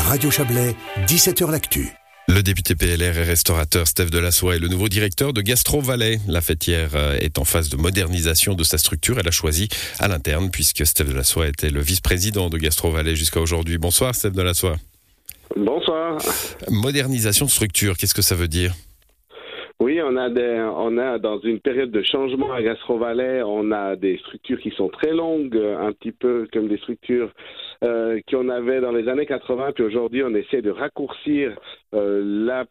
Radio Chablais, 17h L'Actu. Le député PLR et restaurateur Steph Delassoie est le nouveau directeur de Gastro Valais. La fêtière euh, est en phase de modernisation de sa structure. Elle a choisi à l'interne puisque Steph Delassoie était le vice-président de Gastro Valais jusqu'à aujourd'hui. Bonsoir Steph Delassoie. Bonsoir. Modernisation de structure, qu'est-ce que ça veut dire? Oui, on a dans une période de changement à Gastro Valais, on a des structures qui sont très longues, un petit peu comme des structures euh, qu'on avait dans les années 80, puis aujourd'hui on essaie de raccourcir euh, la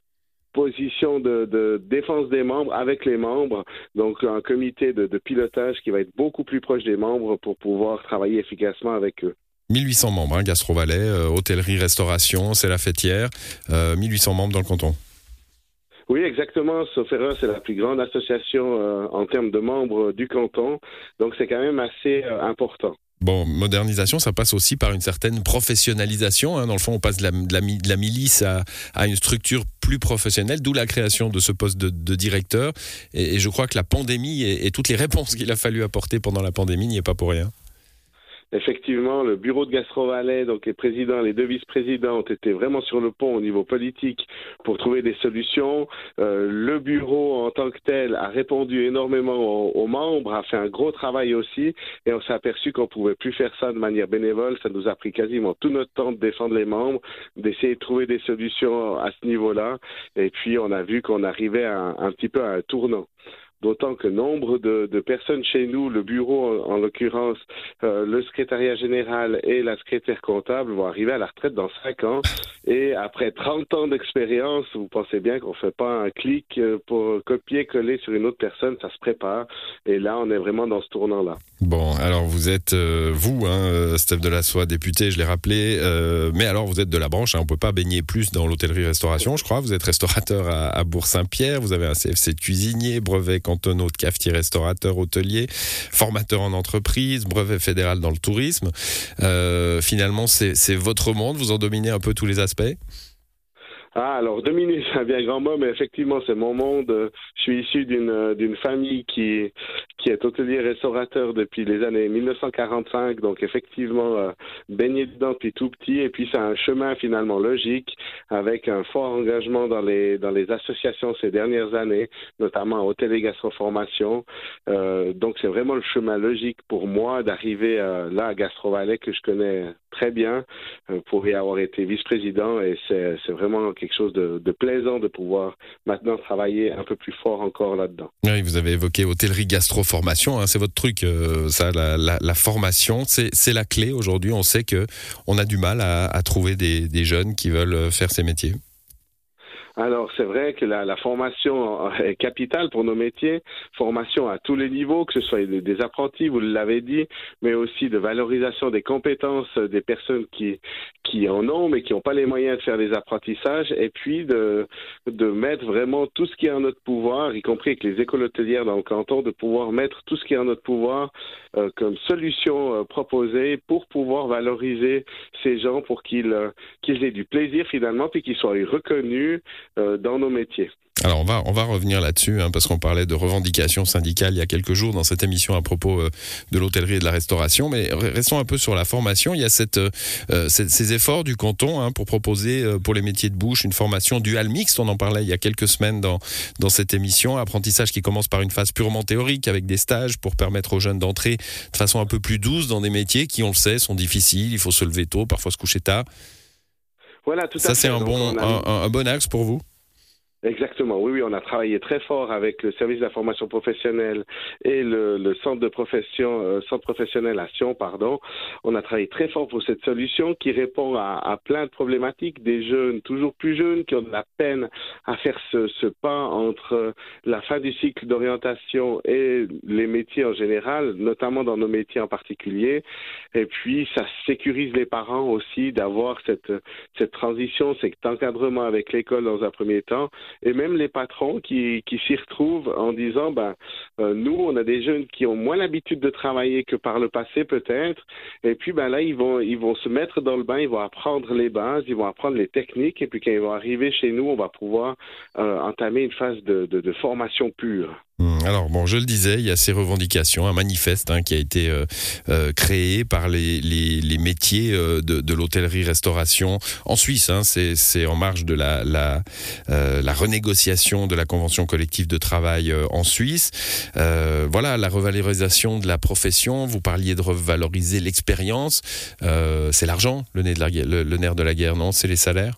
position de, défense des membres avec les membres, donc un comité de, pilotage qui va être beaucoup plus proche des membres pour pouvoir travailler efficacement avec eux. 1800 membres, hein, Gastro Valais, euh, hôtellerie, restauration, c'est la fêtière, 1800 membres dans le canton. Oui, exactement. Sauf c'est la plus grande association euh, en termes de membres du canton. Donc, c'est quand même assez euh, important. Bon, modernisation, ça passe aussi par une certaine professionnalisation. Hein. Dans le fond, on passe de la, milice à, une structure plus professionnelle, d'où la création de ce poste de directeur. Et, je crois que la pandémie et toutes les réponses qu'il a fallu apporter pendant la pandémie n'y est pas pour rien. Effectivement, le bureau de Gastro Valais, donc les présidents, les deux vice-présidents ont été vraiment sur le pont au niveau politique pour trouver des solutions. Euh, le bureau en tant que tel a répondu énormément aux, membres, a fait un gros travail aussi, et on s'est aperçu qu'on pouvait plus faire ça de manière bénévole. Ça nous a pris quasiment tout notre temps de défendre les membres, d'essayer de trouver des solutions à ce niveau-là, et puis on a vu qu'on arrivait un petit peu à un tournant d'autant que nombre de, personnes chez nous, le bureau en, l'occurrence, euh, le secrétariat général et la secrétaire comptable vont arriver à la retraite dans 5 ans. Et après 30 ans d'expérience, vous pensez bien qu'on ne fait pas un clic euh, pour copier-coller sur une autre personne, ça se prépare. Et là, on est vraiment dans ce tournant-là. Bon, alors vous êtes, euh, vous, hein, Steph député, je l'ai rappelé, mais alors vous êtes de la branche, hein, on ne peut pas baigner plus dans l'hôtellerie-restauration, je crois. Vous êtes restaurateur à, à Bourg-Saint-Pierre, vous avez un CFC de cuisinier, brevet cantonaux de cafetier, restaurateur, hôtelier, formateur en entreprise, brevet fédéral dans le tourisme. Euh, finalement, c'est votre monde, vous en dominez un peu tous les aspects? Ah, alors dominer, un bien grand mot, mais effectivement, c'est mon monde. Je suis issu d'une d'une famille qui qui est hôtelier restaurateur depuis les années 1945, donc effectivement euh, baigné dedans depuis tout petit. Et puis c'est un chemin finalement logique avec un fort engagement dans les dans les associations ces dernières années, notamment hôtel et gastroformation. Euh, donc c'est vraiment le chemin logique pour moi d'arriver euh, là à Gastrovalet que je connais très bien pour y avoir été vice-président et c'est vraiment quelque chose de, plaisant de pouvoir maintenant travailler un peu plus fort encore là-dedans. Oui, vous avez évoqué hôtellerie gastro-formation, hein, c'est votre truc, euh, la, formation, c'est la clé aujourd'hui. On sait que on a du mal à, trouver des jeunes qui veulent faire ces métiers. Alors, c'est vrai que la, la, formation est capitale pour nos métiers, formation à tous les niveaux, que ce soit des, apprentis, vous l'avez dit, mais aussi de valorisation des compétences des personnes qui, qui en ont, mais qui n'ont pas les moyens de faire des apprentissages, et puis de, de mettre vraiment tout ce qui est en notre pouvoir, y compris avec les écoles hôtelières dans le canton, de pouvoir mettre tout ce qui est en notre pouvoir euh, comme solution euh, proposée pour pouvoir valoriser ces gens, pour qu'ils euh, qu'ils aient du plaisir finalement, puis qu'ils soient reconnus euh, dans nos métiers. Alors on va on va revenir là-dessus hein, parce qu'on parlait de revendications syndicales il y a quelques jours dans cette émission à propos euh, de l'hôtellerie et de la restauration. Mais restons un peu sur la formation. Il y a cette, euh, ces efforts du canton hein, pour proposer pour les métiers de bouche une formation dual mixte. On en parlait il y a quelques semaines dans dans cette émission. Apprentissage qui commence par une phase purement théorique avec des stages pour permettre aux jeunes d'entrer de façon un peu plus douce dans des métiers qui on le sait sont difficiles. Il faut se lever tôt, parfois se coucher tard. Voilà, tout Ça, c'est un, bon, un bon axe pour vous Exactement, oui, oui, on a travaillé très fort avec le service de la formation professionnelle et le, centre de profession, euh, centre professionnel à Sion, pardon. On a travaillé très fort pour cette solution qui répond à, à, plein de problématiques des jeunes, toujours plus jeunes, qui ont de la peine à faire ce, ce pas entre la fin du cycle d'orientation et les métiers en général, notamment dans nos métiers en particulier. Et puis, ça sécurise les parents aussi d'avoir cette, cette transition, cet encadrement avec l'école dans un premier temps et même les patrons qui, s'y retrouvent en disant ben euh, nous on a des jeunes qui ont moins l'habitude de travailler que par le passé peut-être. Et puis ben là ils vont ils vont se mettre dans le bain ils vont apprendre les bases ils vont apprendre les techniques. Et puis quand ils vont arriver chez nous on va pouvoir euh, entamer une phase de, formation pure alors bon, je le disais, il y a ces revendications, un manifeste hein, qui a été euh, euh, créé par les, les, métiers euh, de, de l'hôtellerie-restauration en Suisse. Hein, c'est en marge de la, la, la, renégociation de la convention collective de travail en Suisse. voilà, la revalorisation de la profession. Vous parliez de revaloriser l'expérience. c'est l'argent, le, le nerf de la guerre, non? C'est les salaires?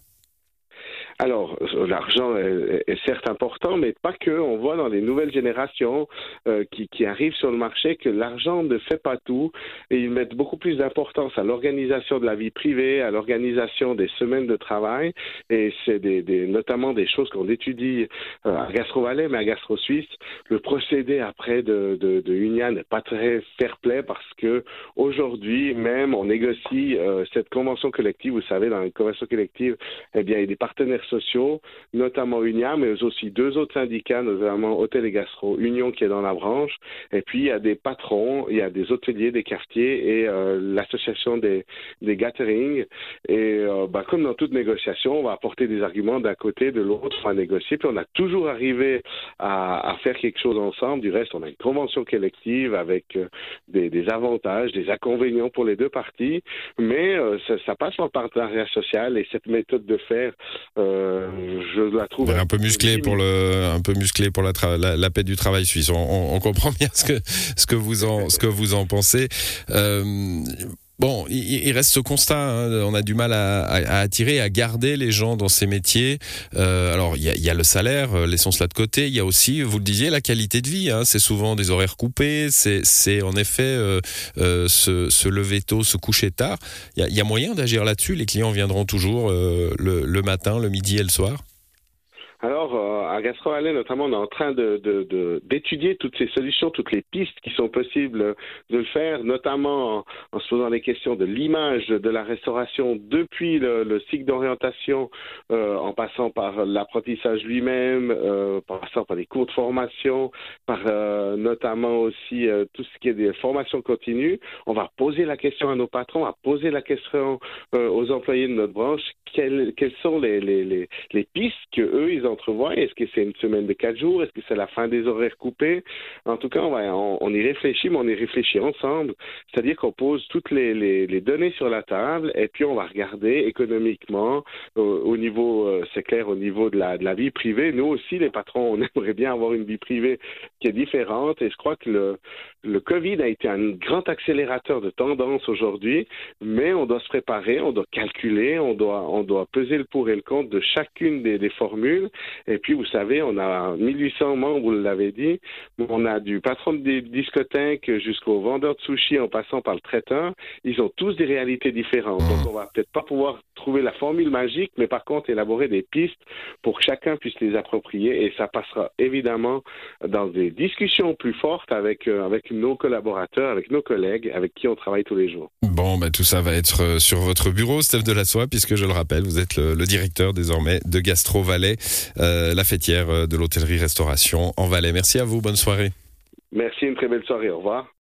Alors, l'argent est, certes important, mais pas que. On voit dans les nouvelles générations euh, qui, qui, arrivent sur le marché que l'argent ne fait pas tout et ils mettent beaucoup plus d'importance à l'organisation de la vie privée, à l'organisation des semaines de travail. Et c'est des, des, notamment des choses qu'on étudie euh, à Gastro mais à Gastro Suisse. Le procédé après de, de, de Unia n'est pas très fair-play parce que aujourd'hui même on négocie euh, cette convention collective. Vous savez, dans une convention collective, eh bien, il y a des partenaires sociaux, notamment Unia, mais aussi deux autres syndicats, notamment Hôtel et Gastro, Union qui est dans la branche, et puis il y a des patrons, il y a des hôteliers, des quartiers et euh, l'association des, des gatherings. Et euh, bah, comme dans toute négociation, on va apporter des arguments d'un côté, de l'autre, on va négocier, puis on a toujours arrivé à, à, faire quelque chose ensemble. Du reste, on a une convention collective avec euh, des, des, avantages, des inconvénients pour les deux parties, mais ça, ça, passe le partenariat social et cette méthode de faire euh, je la trouve un peu musclé pour le, un peu musclé pour la, la, paix du travail suisse. On, on, comprend bien ce que ce que vous en ce que vous en pensez. Euh, Bon, il, reste ce constat. Hein, on a du mal à, à, attirer, à garder les gens dans ces métiers. Euh, alors, il y a, y a, le salaire, euh, laissons cela de côté. Il y a aussi, vous le disiez, la qualité de vie. Hein, c'est souvent des horaires coupés. C'est en effet euh, euh, se, se, lever tôt, se coucher tard. Il y a, y a moyen d'agir là-dessus? Les clients viendront toujours le, le matin, le midi et le soir? Alors, euh, à Gastro notamment, on est en train d'étudier toutes ces solutions, toutes les pistes qui sont possibles de le faire, notamment en, se posant les questions de l'image de la restauration depuis le, le cycle d'orientation, euh, en passant par l'apprentissage lui-même, euh, en passant par les cours de formation, par notamment aussi tout ce qui est des formations continues. On va poser la question à nos patrons, on va poser la question aux employés de notre branche, quelles, sont les, les, pistes que eux ils entrevoient. Est-ce que c'est une semaine de quatre jours? Est-ce que c'est la fin des horaires coupés? En tout cas, on, y réfléchit, mais on y réfléchit ensemble. C'est-à-dire qu'on pose toutes les, données sur la table et puis on va regarder économiquement au, niveau, euh, c'est clair, au niveau de la, vie privée. Nous aussi, les patrons, on aimerait bien avoir une vie privée qui est différente et je crois que le, Covid a été un grand accélérateur de tendance aujourd'hui, mais on doit se préparer, on doit calculer, on doit, peser le pour et le contre de chacune des formules et puis, vous savez, on a 1800 membres, vous l'avez dit. On a du patron de discothèque jusqu'au vendeur de sushi en passant par le traiteur. Ils ont tous des réalités différentes. Donc, on va peut-être pas pouvoir trouver la formule magique, mais par contre, élaborer des pistes pour que chacun puisse les approprier. Et ça passera évidemment dans des discussions plus fortes avec, euh, avec nos collaborateurs, avec nos collègues, avec qui on travaille tous les jours. Bon, ben, tout ça va être euh, sur votre bureau, Steph Delassoie, puisque je le rappelle, vous êtes le, le directeur désormais de Gastro Valais. Euh, la fêtière euh, de l'hôtellerie-restauration en Valais. Merci à vous, bonne soirée. Merci, une très belle soirée, au revoir.